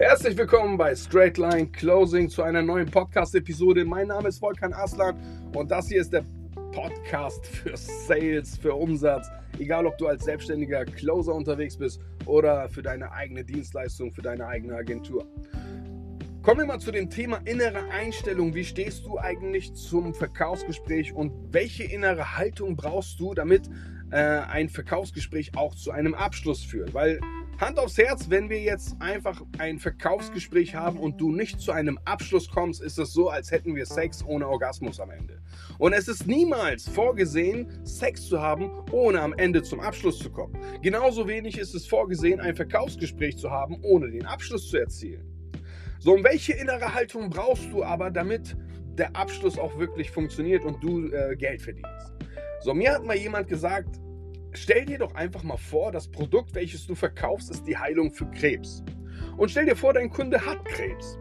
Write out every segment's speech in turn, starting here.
Herzlich willkommen bei Straightline Closing zu einer neuen Podcast-Episode. Mein Name ist Volkan Aslan und das hier ist der Podcast für Sales, für Umsatz. Egal, ob du als selbstständiger Closer unterwegs bist oder für deine eigene Dienstleistung, für deine eigene Agentur. Kommen wir mal zu dem Thema innere Einstellung. Wie stehst du eigentlich zum Verkaufsgespräch und welche innere Haltung brauchst du, damit äh, ein Verkaufsgespräch auch zu einem Abschluss führt? Weil Hand aufs Herz, wenn wir jetzt einfach ein Verkaufsgespräch haben und du nicht zu einem Abschluss kommst, ist es so, als hätten wir Sex ohne Orgasmus am Ende. Und es ist niemals vorgesehen, Sex zu haben, ohne am Ende zum Abschluss zu kommen. Genauso wenig ist es vorgesehen, ein Verkaufsgespräch zu haben, ohne den Abschluss zu erzielen. So, und welche innere Haltung brauchst du aber, damit der Abschluss auch wirklich funktioniert und du äh, Geld verdienst? So, mir hat mal jemand gesagt, stell dir doch einfach mal vor, das Produkt, welches du verkaufst, ist die Heilung für Krebs. Und stell dir vor, dein Kunde hat Krebs.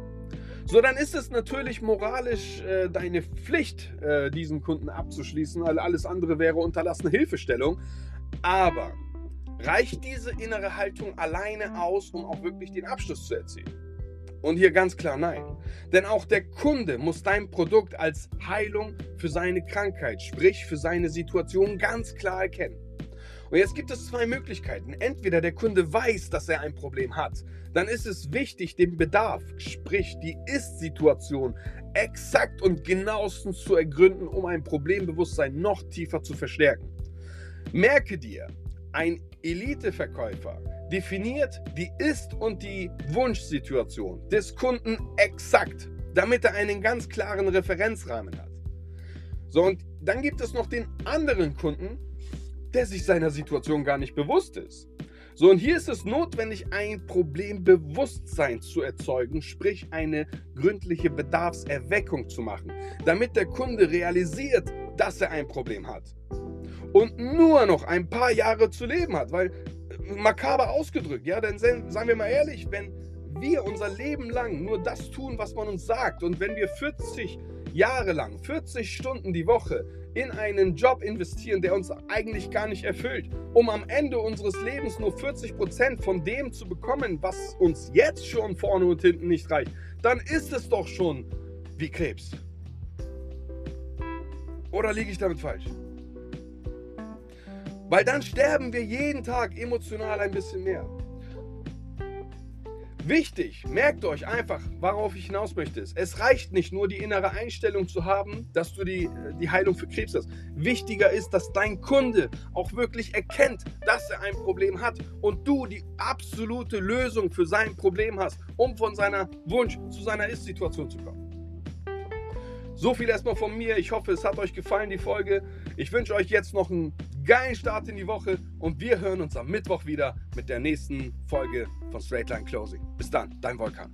So, dann ist es natürlich moralisch äh, deine Pflicht, äh, diesen Kunden abzuschließen, weil alles andere wäre unterlassene Hilfestellung. Aber reicht diese innere Haltung alleine aus, um auch wirklich den Abschluss zu erzielen? Und hier ganz klar nein. Denn auch der Kunde muss dein Produkt als Heilung für seine Krankheit, sprich für seine Situation ganz klar erkennen. Und jetzt gibt es zwei Möglichkeiten. Entweder der Kunde weiß, dass er ein Problem hat. Dann ist es wichtig, den Bedarf, sprich die Ist-Situation, exakt und genauestens zu ergründen, um ein Problembewusstsein noch tiefer zu verstärken. Merke dir, ein Eliteverkäufer definiert die Ist- und die Wunschsituation des Kunden exakt, damit er einen ganz klaren Referenzrahmen hat. So, und dann gibt es noch den anderen Kunden, der sich seiner Situation gar nicht bewusst ist. So, und hier ist es notwendig, ein Problembewusstsein zu erzeugen, sprich eine gründliche Bedarfserweckung zu machen, damit der Kunde realisiert, dass er ein Problem hat und nur noch ein paar Jahre zu leben hat, weil makaber ausgedrückt, ja, denn seien wir mal ehrlich, wenn wir unser Leben lang nur das tun, was man uns sagt und wenn wir 40 Jahre lang, 40 Stunden die Woche in einen Job investieren, der uns eigentlich gar nicht erfüllt, um am Ende unseres Lebens nur 40 Prozent von dem zu bekommen, was uns jetzt schon vorne und hinten nicht reicht, dann ist es doch schon wie Krebs. Oder liege ich damit falsch? Weil dann sterben wir jeden Tag emotional ein bisschen mehr. Wichtig, merkt euch einfach, worauf ich hinaus möchte. Es reicht nicht nur die innere Einstellung zu haben, dass du die, die Heilung für Krebs hast. Wichtiger ist, dass dein Kunde auch wirklich erkennt, dass er ein Problem hat und du die absolute Lösung für sein Problem hast, um von seiner Wunsch zu seiner Ist-Situation zu kommen. So viel erstmal von mir. Ich hoffe, es hat euch gefallen, die Folge. Ich wünsche euch jetzt noch einen geilen Start in die Woche und wir hören uns am Mittwoch wieder mit der nächsten Folge von Straightline Closing. Bis dann, dein Volkan.